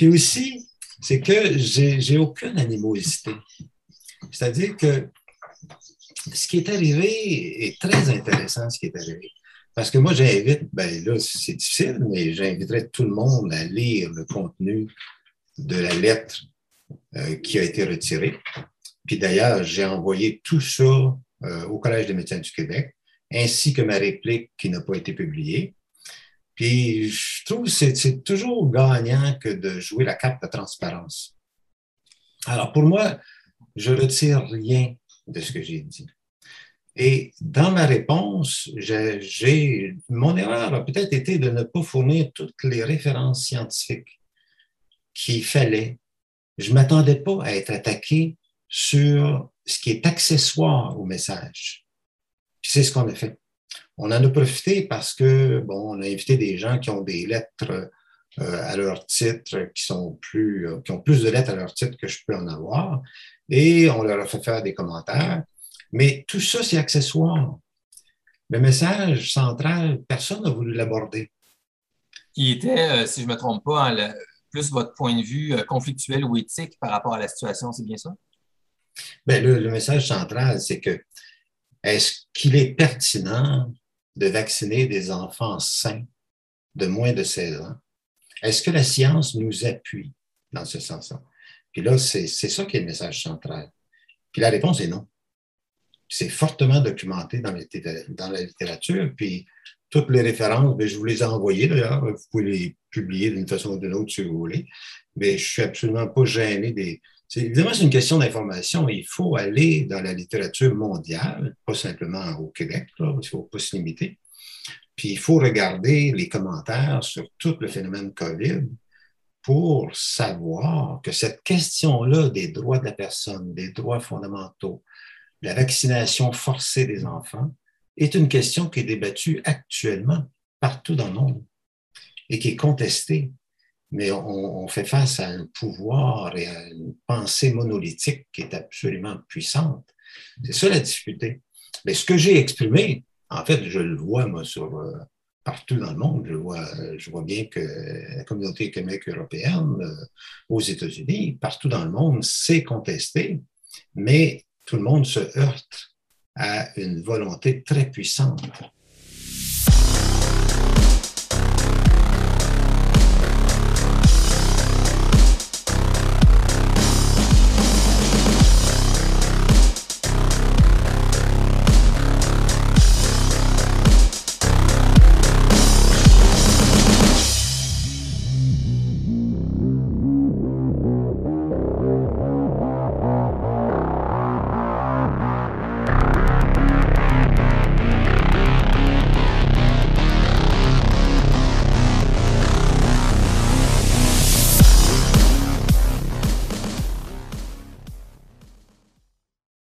Puis aussi, c'est que j'ai aucune animosité. C'est-à-dire que ce qui est arrivé est très intéressant, ce qui est arrivé. Parce que moi, j'invite, ben là, c'est difficile, mais j'inviterais tout le monde à lire le contenu de la lettre euh, qui a été retirée. Puis d'ailleurs, j'ai envoyé tout ça euh, au Collège des médecins du Québec, ainsi que ma réplique qui n'a pas été publiée. Puis je trouve que c'est toujours gagnant que de jouer la carte de transparence. Alors pour moi, je ne retire rien de ce que j'ai dit. Et dans ma réponse, j'ai, mon erreur a peut-être été de ne pas fournir toutes les références scientifiques qu'il fallait. Je ne m'attendais pas à être attaqué sur ce qui est accessoire au message. Puis c'est ce qu'on a fait. On en a profité parce que, bon, on a invité des gens qui ont des lettres euh, à leur titre, qui, sont plus, euh, qui ont plus de lettres à leur titre que je peux en avoir, et on leur a fait faire des commentaires. Mais tout ça, c'est accessoire. Le message central, personne n'a voulu l'aborder. Il était, euh, si je ne me trompe pas, hein, plus votre point de vue conflictuel ou éthique par rapport à la situation, c'est bien ça? Bien, le, le message central, c'est que est-ce qu'il est pertinent de vacciner des enfants sains de moins de 16 ans? Est-ce que la science nous appuie dans ce sens-là? Puis là, c'est ça qui est le message central. Puis la réponse est non. C'est fortement documenté dans, dans, la littérature. Puis toutes les références, bien, je vous les ai envoyées d'ailleurs. Vous pouvez les publier d'une façon ou d'une autre si vous voulez. Mais je suis absolument pas gêné des. Évidemment, c'est une question d'information. Il faut aller dans la littérature mondiale, pas simplement au Québec, là, il ne faut pas se limiter. Puis il faut regarder les commentaires sur tout le phénomène COVID pour savoir que cette question-là des droits de la personne, des droits fondamentaux, la vaccination forcée des enfants, est une question qui est débattue actuellement partout dans le monde et qui est contestée. Mais on, fait face à un pouvoir et à une pensée monolithique qui est absolument puissante. C'est ça la difficulté. Mais ce que j'ai exprimé, en fait, je le vois, moi, euh, partout dans le monde. Je vois, je vois bien que la communauté économique européenne, euh, aux États-Unis, partout dans le monde, c'est contesté, mais tout le monde se heurte à une volonté très puissante